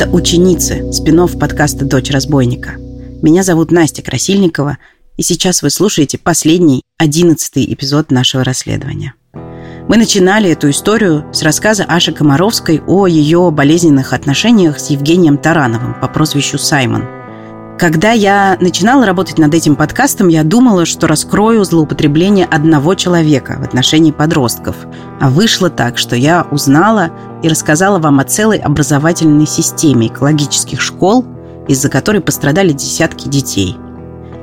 Это «Ученицы» спин подкаста «Дочь разбойника». Меня зовут Настя Красильникова, и сейчас вы слушаете последний, одиннадцатый эпизод нашего расследования. Мы начинали эту историю с рассказа Аши Комаровской о ее болезненных отношениях с Евгением Тарановым по прозвищу Саймон – когда я начинала работать над этим подкастом, я думала, что раскрою злоупотребление одного человека в отношении подростков. А вышло так, что я узнала и рассказала вам о целой образовательной системе экологических школ, из-за которой пострадали десятки детей.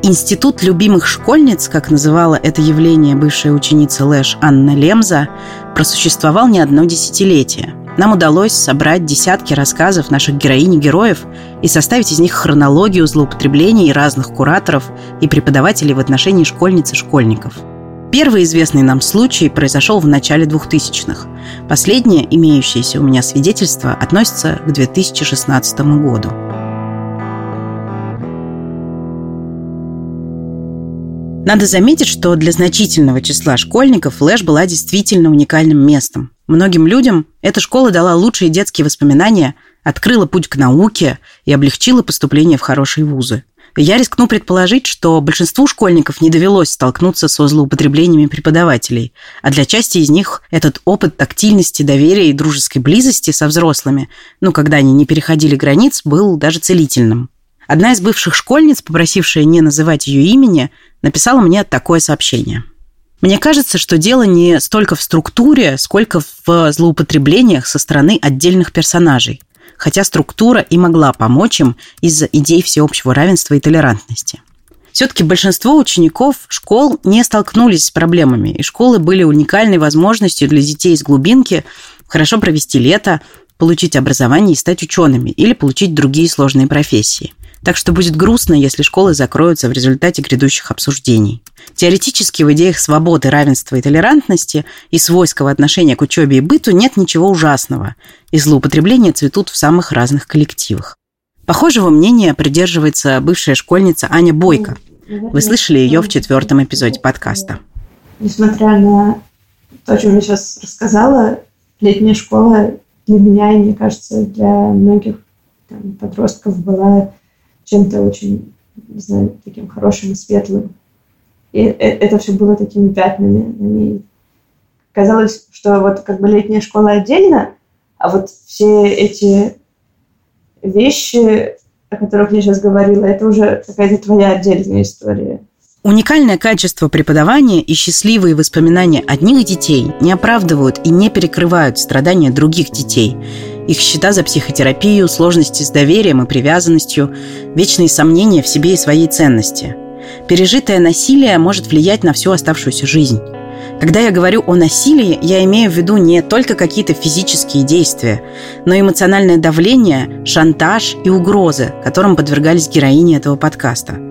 Институт любимых школьниц, как называла это явление бывшая ученица Лэш Анна Лемза, просуществовал не одно десятилетие – нам удалось собрать десятки рассказов наших героинь и героев и составить из них хронологию злоупотреблений разных кураторов и преподавателей в отношении школьниц и школьников. Первый известный нам случай произошел в начале 2000-х. Последнее, имеющееся у меня свидетельство, относится к 2016 году. Надо заметить, что для значительного числа школьников Флэш была действительно уникальным местом. Многим людям эта школа дала лучшие детские воспоминания, открыла путь к науке и облегчила поступление в хорошие вузы. Я рискну предположить, что большинству школьников не довелось столкнуться со злоупотреблениями преподавателей, а для части из них этот опыт тактильности, доверия и дружеской близости со взрослыми, ну, когда они не переходили границ, был даже целительным. Одна из бывших школьниц, попросившая не называть ее имени, написала мне такое сообщение. Мне кажется, что дело не столько в структуре, сколько в злоупотреблениях со стороны отдельных персонажей, хотя структура и могла помочь им из-за идей всеобщего равенства и толерантности. Все-таки большинство учеников школ не столкнулись с проблемами, и школы были уникальной возможностью для детей из глубинки хорошо провести лето, получить образование и стать учеными или получить другие сложные профессии – так что будет грустно, если школы закроются в результате грядущих обсуждений. Теоретически в идеях свободы, равенства и толерантности и свойского отношения к учебе и быту нет ничего ужасного, и злоупотребления цветут в самых разных коллективах. Похожего мнения придерживается бывшая школьница Аня Бойко. Вы слышали ее в четвертом эпизоде подкаста. Несмотря на то, о чем я сейчас рассказала, летняя школа для меня и, мне кажется, для многих там, подростков была чем-то очень, не знаю, таким хорошим светлым. И э, это все было такими пятнами на ней. Казалось, что вот как бы летняя школа отдельно, а вот все эти вещи, о которых я сейчас говорила, это уже какая-то твоя отдельная история. Уникальное качество преподавания и счастливые воспоминания одних детей не оправдывают и не перекрывают страдания других детей. Их счета за психотерапию, сложности с доверием и привязанностью, вечные сомнения в себе и своей ценности. Пережитое насилие может влиять на всю оставшуюся жизнь. Когда я говорю о насилии, я имею в виду не только какие-то физические действия, но эмоциональное давление, шантаж и угрозы, которым подвергались героини этого подкаста –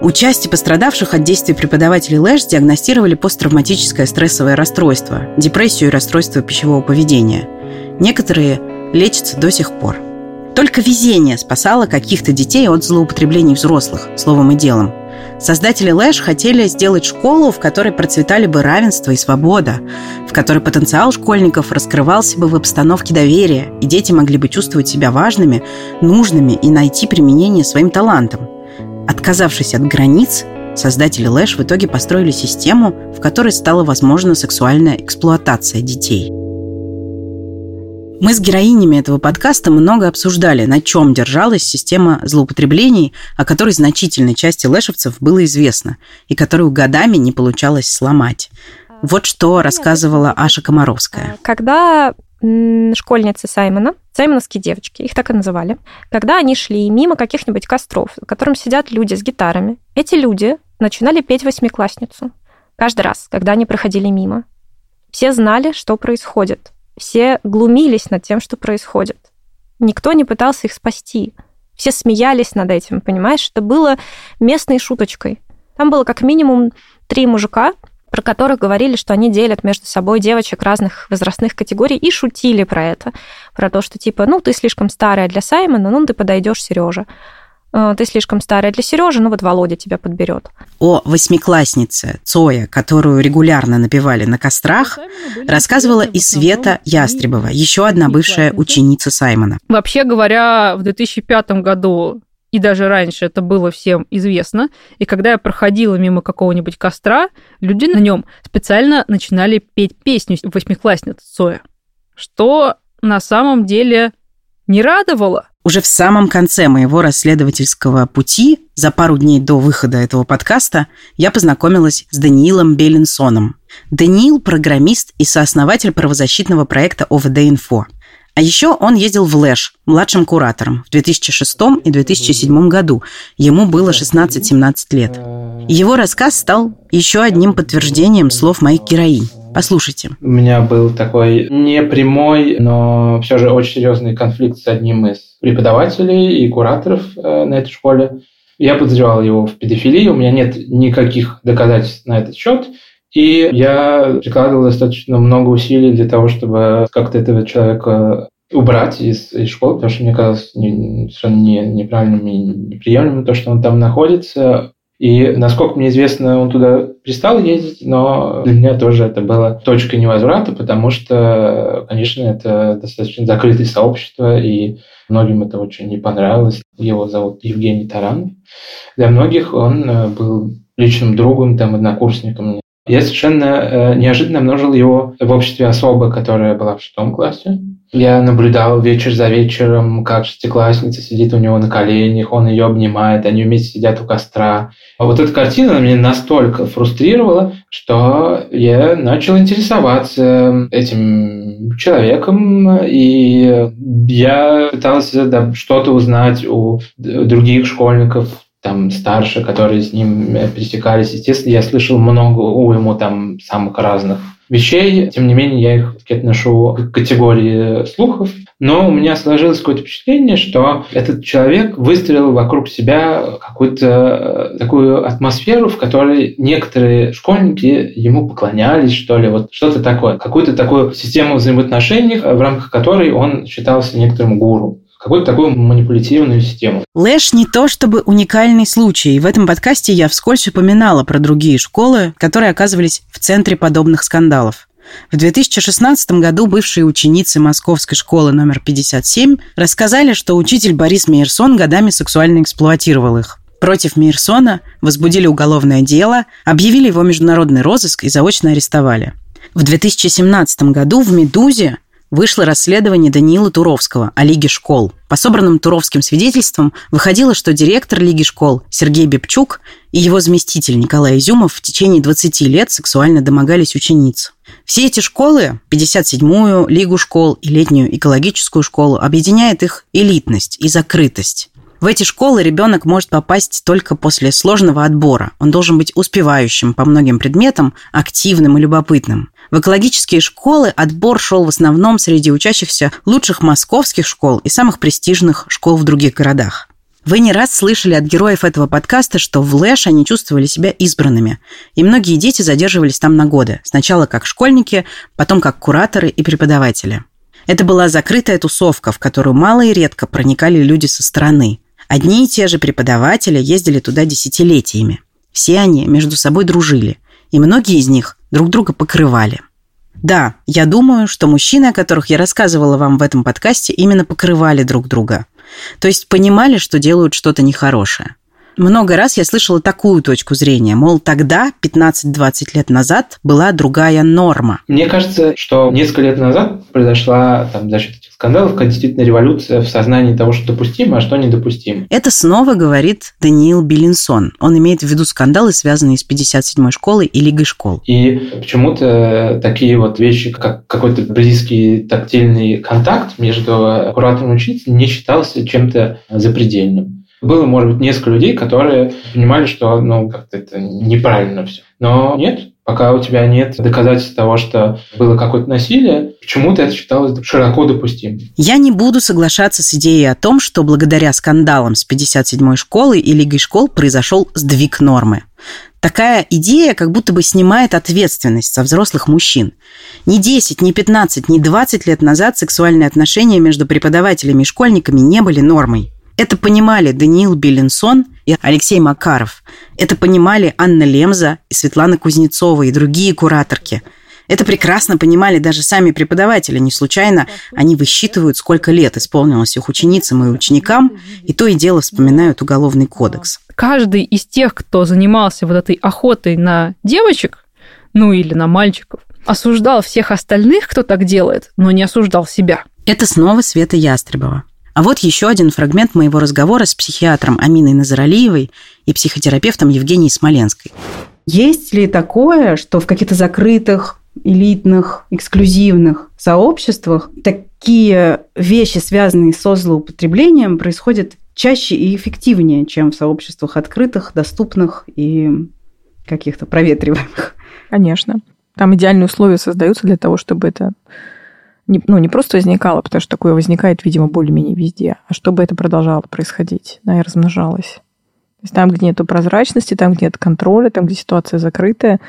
у части пострадавших от действий преподавателей ЛЭШ диагностировали посттравматическое стрессовое расстройство, депрессию и расстройство пищевого поведения. Некоторые лечатся до сих пор. Только везение спасало каких-то детей от злоупотреблений взрослых, словом и делом. Создатели Лэш хотели сделать школу, в которой процветали бы равенство и свобода, в которой потенциал школьников раскрывался бы в обстановке доверия, и дети могли бы чувствовать себя важными, нужными и найти применение своим талантам – Отказавшись от границ, создатели Лэш в итоге построили систему, в которой стала возможна сексуальная эксплуатация детей. Мы с героинями этого подкаста много обсуждали, на чем держалась система злоупотреблений, о которой значительной части лэшевцев было известно, и которую годами не получалось сломать. Вот что рассказывала Аша Комаровская. Когда школьницы Саймона, саймоновские девочки, их так и называли, когда они шли мимо каких-нибудь костров, в котором сидят люди с гитарами, эти люди начинали петь восьмиклассницу. Каждый раз, когда они проходили мимо. Все знали, что происходит. Все глумились над тем, что происходит. Никто не пытался их спасти. Все смеялись над этим, понимаешь? Это было местной шуточкой. Там было как минимум три мужика, про которых говорили, что они делят между собой девочек разных возрастных категорий и шутили про это. Про то, что типа, ну, ты слишком старая для Саймона, ну, ты подойдешь Сережа. Э, ты слишком старая для Сережи, ну вот Володя тебя подберет. О восьмикласснице Цоя, которую регулярно напевали на кострах, рассказывала и Света Ястребова, еще одна бывшая ученица Саймона. Вообще говоря, в 2005 году и даже раньше это было всем известно. И когда я проходила мимо какого-нибудь костра, люди на нем специально начинали петь песню восьмиклассницы Цоя, что на самом деле не радовало. Уже в самом конце моего расследовательского пути, за пару дней до выхода этого подкаста, я познакомилась с Даниилом Беллинсоном. Даниил – программист и сооснователь правозащитного проекта ОВД-Инфо. А еще он ездил в Лэш младшим куратором в 2006 и 2007 году. Ему было 16-17 лет. Его рассказ стал еще одним подтверждением слов моих героинь. Послушайте. У меня был такой непрямой, но все же очень серьезный конфликт с одним из преподавателей и кураторов э, на этой школе. Я подозревал его в педофилии, у меня нет никаких доказательств на этот счет. И я прикладывал достаточно много усилий для того, чтобы как-то этого человека убрать из, из школы, потому что мне казалось не, совершенно не, неправильным и неприемлемым то, что он там находится. И, насколько мне известно, он туда перестал ездить, но для меня тоже это было точкой невозврата, потому что, конечно, это достаточно закрытое сообщество, и многим это очень не понравилось. Его зовут Евгений Таранов. Для многих он э, был личным другом, там, однокурсником. Я совершенно э, неожиданно обнаружил его в обществе особы, которая была в шестом классе. Я наблюдал вечер за вечером, как шестиклассница сидит у него на коленях, он ее обнимает, они вместе сидят у костра. А вот эта картина меня настолько фрустрировала, что я начал интересоваться этим человеком, и я пытался что-то узнать у других школьников, там старше, которые с ним пересекались. Естественно, я слышал много у ему там самых разных вещей. Тем не менее, я их отношу к категории слухов. Но у меня сложилось какое-то впечатление, что этот человек выстроил вокруг себя какую-то э, такую атмосферу, в которой некоторые школьники ему поклонялись, что ли, вот что-то такое. Какую-то такую систему взаимоотношений, в рамках которой он считался некоторым гуру какую-то такую манипулятивную систему. Лэш не то чтобы уникальный случай. В этом подкасте я вскользь упоминала про другие школы, которые оказывались в центре подобных скандалов. В 2016 году бывшие ученицы Московской школы номер 57 рассказали, что учитель Борис Мейерсон годами сексуально эксплуатировал их. Против Мейерсона возбудили уголовное дело, объявили его международный розыск и заочно арестовали. В 2017 году в «Медузе» вышло расследование Даниила Туровского о Лиге школ. По собранным Туровским свидетельствам выходило, что директор Лиги школ Сергей Бепчук и его заместитель Николай Изюмов в течение 20 лет сексуально домогались учениц. Все эти школы, 57-ю Лигу школ и летнюю экологическую школу, объединяет их элитность и закрытость. В эти школы ребенок может попасть только после сложного отбора. Он должен быть успевающим по многим предметам, активным и любопытным. В экологические школы отбор шел в основном среди учащихся лучших московских школ и самых престижных школ в других городах. Вы не раз слышали от героев этого подкаста, что в Лэш они чувствовали себя избранными. И многие дети задерживались там на годы. Сначала как школьники, потом как кураторы и преподаватели. Это была закрытая тусовка, в которую мало и редко проникали люди со стороны. Одни и те же преподаватели ездили туда десятилетиями. Все они между собой дружили, и многие из них друг друга покрывали. Да, я думаю, что мужчины, о которых я рассказывала вам в этом подкасте, именно покрывали друг друга. То есть понимали, что делают что-то нехорошее. Много раз я слышала такую точку зрения, мол, тогда, 15-20 лет назад, была другая норма. Мне кажется, что несколько лет назад произошла там, за счет этих скандалов действительно революция в сознании того, что допустимо, а что недопустимо. Это снова говорит Даниил Белинсон. Он имеет в виду скандалы, связанные с 57-й школой и Лигой школ. И почему-то такие вот вещи, как какой-то близкий тактильный контакт между и учителем не считался чем-то запредельным. Было, может быть, несколько людей, которые понимали, что ну, как-то это неправильно все. Но нет, пока у тебя нет доказательств того, что было какое-то насилие, почему-то это считалось широко допустимым. Я не буду соглашаться с идеей о том, что благодаря скандалам с 57-й школой и Лигой школ произошел сдвиг нормы. Такая идея как будто бы снимает ответственность со взрослых мужчин. Ни 10, ни 15, ни 20 лет назад сексуальные отношения между преподавателями и школьниками не были нормой. Это понимали Даниил Беленсон и Алексей Макаров. Это понимали Анна Лемза и Светлана Кузнецова и другие кураторки. Это прекрасно понимали даже сами преподаватели. Не случайно они высчитывают, сколько лет исполнилось их ученицам и ученикам, и то и дело вспоминают Уголовный кодекс. Каждый из тех, кто занимался вот этой охотой на девочек, ну или на мальчиков, осуждал всех остальных, кто так делает, но не осуждал себя. Это снова Света Ястребова. А вот еще один фрагмент моего разговора с психиатром Аминой Назаралиевой и психотерапевтом Евгенией Смоленской. Есть ли такое, что в каких-то закрытых, элитных, эксклюзивных сообществах такие вещи, связанные со злоупотреблением, происходят чаще и эффективнее, чем в сообществах открытых, доступных и каких-то проветриваемых? Конечно. Там идеальные условия создаются для того, чтобы это не, ну, не просто возникало, потому что такое возникает, видимо, более-менее везде, а чтобы это продолжало происходить, да, и размножалось. То есть там, где нет прозрачности, там, где нет контроля, там, где ситуация закрытая,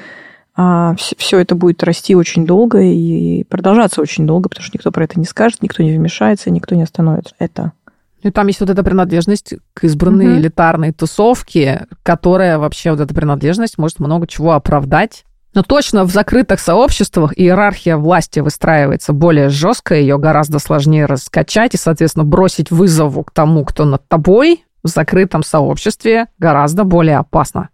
а, все это будет расти очень долго и продолжаться очень долго, потому что никто про это не скажет, никто не вмешается, никто не остановит это. И там есть вот эта принадлежность к избранной угу. элитарной тусовке, которая вообще, вот эта принадлежность может много чего оправдать но точно в закрытых сообществах иерархия власти выстраивается более жестко, ее гораздо сложнее раскачать и, соответственно, бросить вызову к тому, кто над тобой в закрытом сообществе гораздо более опасно.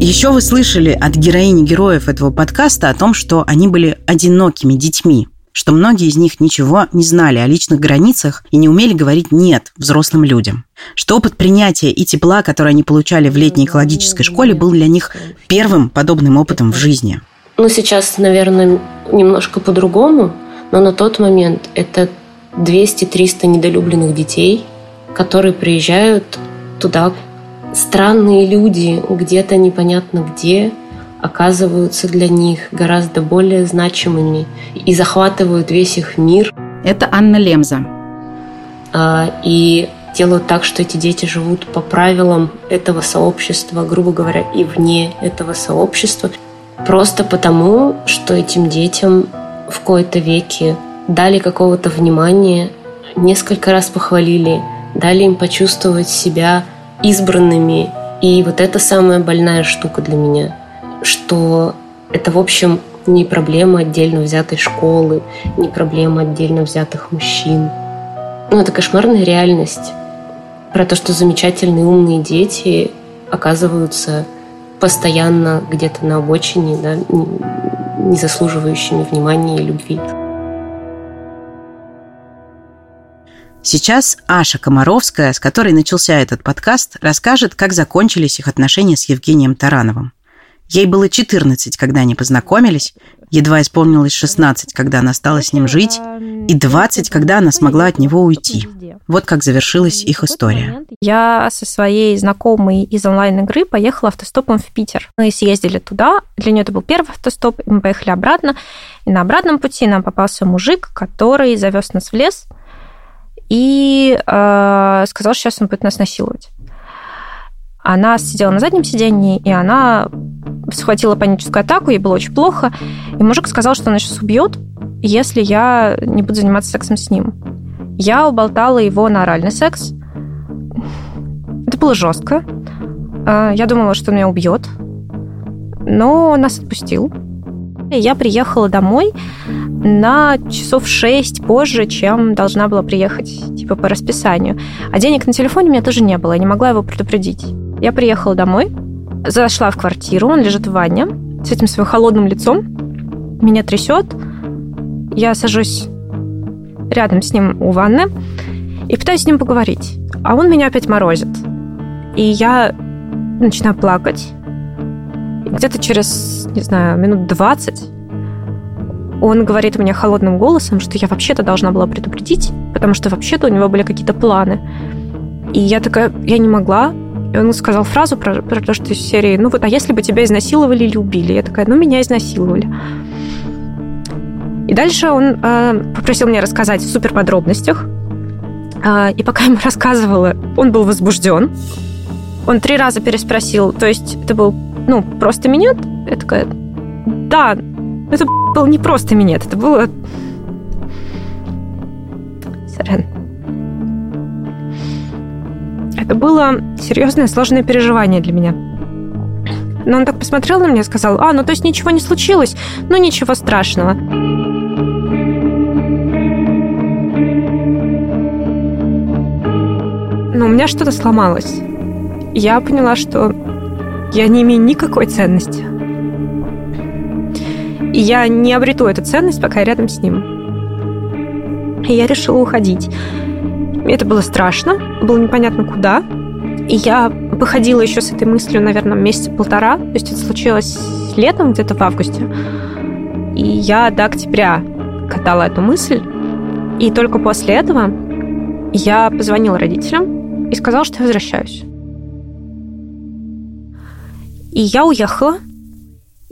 Еще вы слышали от героини героев этого подкаста о том, что они были одинокими детьми что многие из них ничего не знали о личных границах и не умели говорить «нет» взрослым людям. Что опыт принятия и тепла, который они получали в летней экологической школе, был для них первым подобным опытом в жизни. Ну, сейчас, наверное, немножко по-другому, но на тот момент это 200-300 недолюбленных детей, которые приезжают туда. Странные люди где-то непонятно где – оказываются для них гораздо более значимыми и захватывают весь их мир. Это Анна Лемза. А, и делают так, что эти дети живут по правилам этого сообщества, грубо говоря, и вне этого сообщества, просто потому, что этим детям в кои-то веке дали какого-то внимания, несколько раз похвалили, дали им почувствовать себя избранными. И вот это самая больная штука для меня – что это, в общем, не проблема отдельно взятой школы, не проблема отдельно взятых мужчин. Ну, это кошмарная реальность про то, что замечательные умные дети оказываются постоянно где-то на обочине, да, не заслуживающими внимания и любви. Сейчас Аша Комаровская, с которой начался этот подкаст, расскажет, как закончились их отношения с Евгением Тарановым. Ей было 14, когда они познакомились, едва исполнилось 16, когда она стала с ним жить, и 20, когда она смогла от него уйти. Вот как завершилась их история. Я со своей знакомой из онлайн-игры поехала автостопом в Питер. Мы съездили туда, для нее это был первый автостоп, и мы поехали обратно. И на обратном пути нам попался мужик, который завез нас в лес и э, сказал, что сейчас он будет нас насиловать. Она сидела на заднем сидении, и она схватила паническую атаку, ей было очень плохо. И мужик сказал, что он сейчас убьет, если я не буду заниматься сексом с ним. Я уболтала его на оральный секс. Это было жестко. А, я думала, что он меня убьет. Но он нас отпустил. Я приехала домой на часов шесть позже, чем должна была приехать, типа по расписанию. А денег на телефоне у меня тоже не было, я не могла его предупредить. Я приехала домой, зашла в квартиру, он лежит в ванне с этим своим холодным лицом, меня трясет, я сажусь рядом с ним у ванны и пытаюсь с ним поговорить. А он меня опять морозит. И я начинаю плакать. Где-то через, не знаю, минут 20 он говорит мне холодным голосом, что я вообще-то должна была предупредить, потому что вообще-то у него были какие-то планы. И я такая, я не могла, и он сказал фразу про, про то, что из серии, ну вот, а если бы тебя изнасиловали или убили? Я такая, ну, меня изнасиловали. И дальше он э, попросил меня рассказать в супер подробностях. Э, и пока я ему рассказывала, он был возбужден. Он три раза переспросил, то есть это был, ну, просто минет? Я такая, да, это был не просто минет, это было Сорян. Это было серьезное, сложное переживание для меня. Но он так посмотрел на меня и сказал, а, ну то есть ничего не случилось, ну ничего страшного. Но у меня что-то сломалось. Я поняла, что я не имею никакой ценности. И я не обрету эту ценность, пока я рядом с ним. И я решила уходить. Это было страшно, было непонятно куда. И я выходила еще с этой мыслью, наверное, месяца полтора. То есть это случилось летом, где-то в августе. И я до октября катала эту мысль. И только после этого я позвонила родителям и сказала, что я возвращаюсь. И я уехала.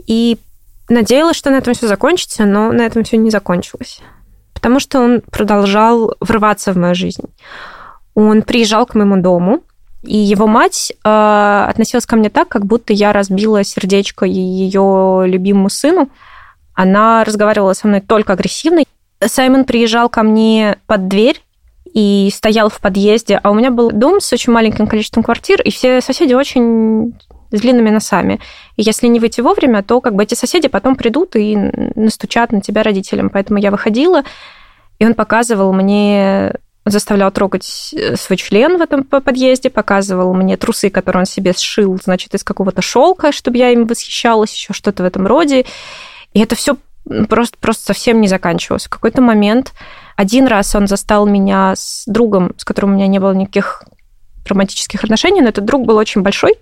И надеялась, что на этом все закончится, но на этом все не закончилось. Потому что он продолжал врываться в мою жизнь. Он приезжал к моему дому, и его мать э, относилась ко мне так, как будто я разбила сердечко ее любимому сыну. Она разговаривала со мной только агрессивно. Саймон приезжал ко мне под дверь и стоял в подъезде, а у меня был дом с очень маленьким количеством квартир, и все соседи очень с длинными носами. И если не выйти вовремя, то как бы эти соседи потом придут и настучат на тебя родителям. Поэтому я выходила, и он показывал мне заставлял трогать э, свой член в этом подъезде, показывал мне трусы, которые он себе сшил, значит, из какого-то шелка, чтобы я им восхищалась, еще что-то в этом роде. И это все просто, просто совсем не заканчивалось. В какой-то момент один раз он застал меня с другом, с которым у меня не было никаких романтических отношений, но этот друг был очень большой,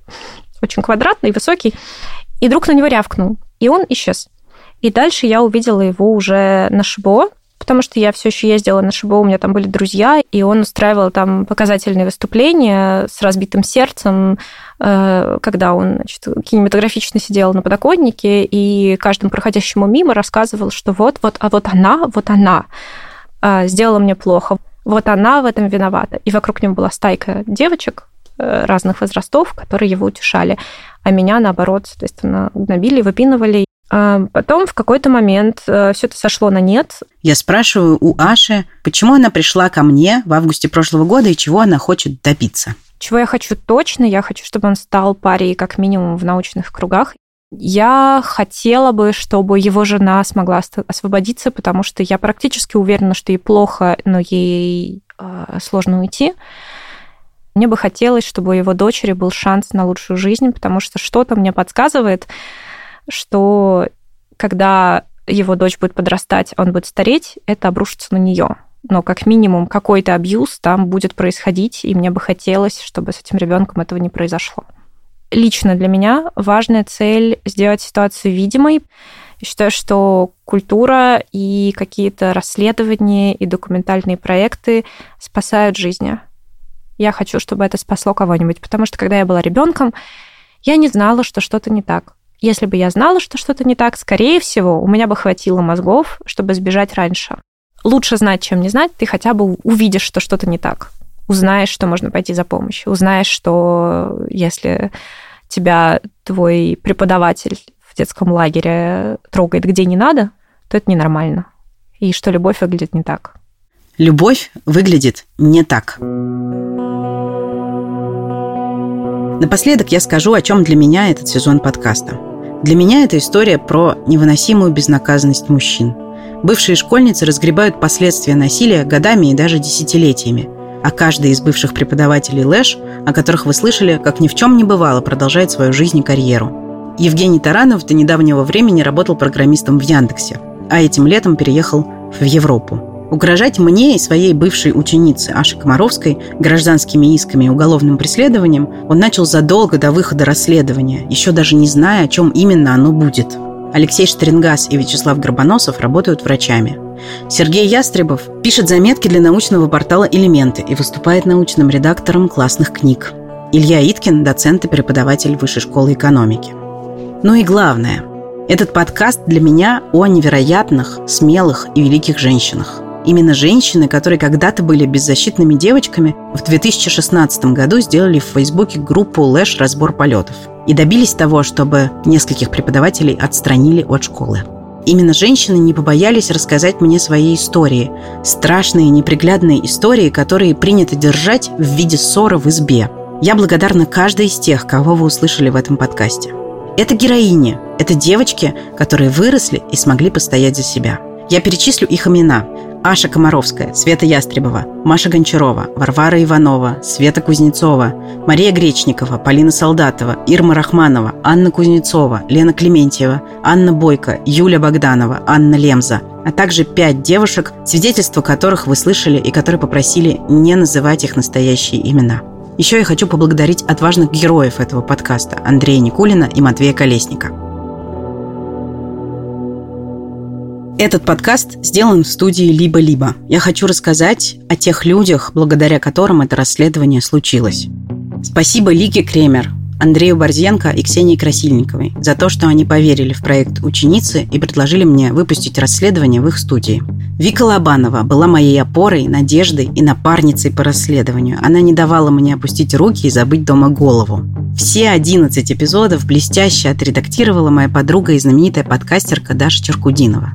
очень квадратный, высокий, и друг на него рявкнул, и он исчез. И дальше я увидела его уже на ШБО, потому что я все еще ездила на ШБО, у меня там были друзья, и он устраивал там показательные выступления с разбитым сердцем, э, когда он значит, кинематографично сидел на подоконнике, и каждому проходящему мимо рассказывал, что вот, вот, а вот она, вот она э, сделала мне плохо, вот она в этом виновата. И вокруг него была стайка девочек э, разных возрастов, которые его утешали. А меня, наоборот, соответственно, гнобили, выпинывали. А потом в какой-то момент э, все это сошло на нет. Я спрашиваю у Аши, почему она пришла ко мне в августе прошлого года и чего она хочет добиться. Чего я хочу точно? Я хочу, чтобы он стал парей как минимум в научных кругах. Я хотела бы, чтобы его жена смогла освободиться, потому что я практически уверена, что ей плохо, но ей э, сложно уйти. Мне бы хотелось, чтобы у его дочери был шанс на лучшую жизнь, потому что что-то мне подсказывает, что когда его дочь будет подрастать, он будет стареть, это обрушится на нее. Но как минимум какой-то абьюз там будет происходить, и мне бы хотелось, чтобы с этим ребенком этого не произошло. Лично для меня важная цель сделать ситуацию видимой. Я считаю, что культура и какие-то расследования и документальные проекты спасают жизни. Я хочу, чтобы это спасло кого-нибудь, потому что когда я была ребенком, я не знала, что что-то не так. Если бы я знала, что что-то не так, скорее всего, у меня бы хватило мозгов, чтобы сбежать раньше. Лучше знать, чем не знать, ты хотя бы увидишь, что что-то не так. Узнаешь, что можно пойти за помощью. Узнаешь, что если тебя твой преподаватель в детском лагере трогает где не надо, то это ненормально. И что любовь выглядит не так. Любовь выглядит не так. Напоследок я скажу, о чем для меня этот сезон подкаста – для меня это история про невыносимую безнаказанность мужчин. Бывшие школьницы разгребают последствия насилия годами и даже десятилетиями. А каждый из бывших преподавателей Лэш, о которых вы слышали, как ни в чем не бывало, продолжает свою жизнь и карьеру. Евгений Таранов до недавнего времени работал программистом в Яндексе, а этим летом переехал в Европу. Угрожать мне и своей бывшей ученице Аше Комаровской гражданскими исками и уголовным преследованием он начал задолго до выхода расследования, еще даже не зная, о чем именно оно будет. Алексей Штрингас и Вячеслав Горбоносов работают врачами. Сергей Ястребов пишет заметки для научного портала «Элементы» и выступает научным редактором классных книг. Илья Иткин – доцент и преподаватель Высшей школы экономики. Ну и главное – этот подкаст для меня о невероятных, смелых и великих женщинах – Именно женщины, которые когда-то были беззащитными девочками, в 2016 году сделали в Фейсбуке группу «Лэш. Разбор полетов» и добились того, чтобы нескольких преподавателей отстранили от школы. Именно женщины не побоялись рассказать мне свои истории. Страшные, неприглядные истории, которые принято держать в виде ссоры в избе. Я благодарна каждой из тех, кого вы услышали в этом подкасте. Это героини, это девочки, которые выросли и смогли постоять за себя. Я перечислю их имена. Аша Комаровская, Света Ястребова, Маша Гончарова, Варвара Иванова, Света Кузнецова, Мария Гречникова, Полина Солдатова, Ирма Рахманова, Анна Кузнецова, Лена Клементьева, Анна Бойко, Юля Богданова, Анна Лемза, а также пять девушек, свидетельства которых вы слышали и которые попросили не называть их настоящие имена. Еще я хочу поблагодарить отважных героев этого подкаста Андрея Никулина и Матвея Колесника – Этот подкаст сделан в студии «Либо-либо». Я хочу рассказать о тех людях, благодаря которым это расследование случилось. Спасибо Лике Кремер, Андрею Борзенко и Ксении Красильниковой за то, что они поверили в проект «Ученицы» и предложили мне выпустить расследование в их студии. Вика Лобанова была моей опорой, надеждой и напарницей по расследованию. Она не давала мне опустить руки и забыть дома голову. Все 11 эпизодов блестяще отредактировала моя подруга и знаменитая подкастерка Даша Черкудинова.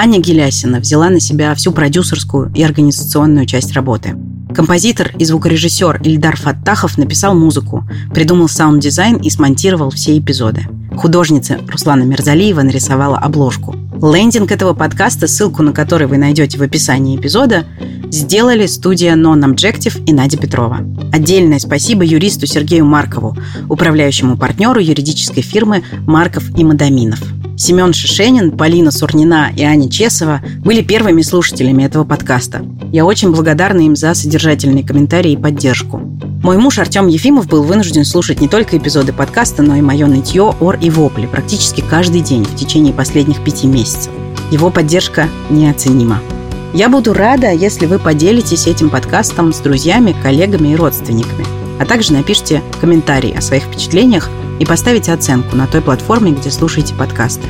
Аня Гелясина взяла на себя всю продюсерскую и организационную часть работы. Композитор и звукорежиссер Ильдар Фаттахов написал музыку, придумал саунд-дизайн и смонтировал все эпизоды. Художница Руслана Мерзалиева нарисовала обложку. Лендинг этого подкаста, ссылку на который вы найдете в описании эпизода, сделали студия Non-Objective и Надя Петрова. Отдельное спасибо юристу Сергею Маркову, управляющему партнеру юридической фирмы Марков и Мадаминов – Семен Шишенин, Полина Сурнина и Аня Чесова были первыми слушателями этого подкаста. Я очень благодарна им за содержательные комментарии и поддержку. Мой муж Артем Ефимов был вынужден слушать не только эпизоды подкаста, но и мое нытье, ор и вопли практически каждый день в течение последних пяти месяцев. Его поддержка неоценима. Я буду рада, если вы поделитесь этим подкастом с друзьями, коллегами и родственниками, а также напишите комментарий о своих впечатлениях и поставите оценку на той платформе, где слушаете подкасты.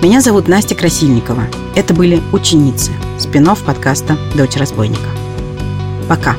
Меня зовут Настя Красильникова. Это были «Ученицы» спин подкаста «Дочь разбойника». Пока!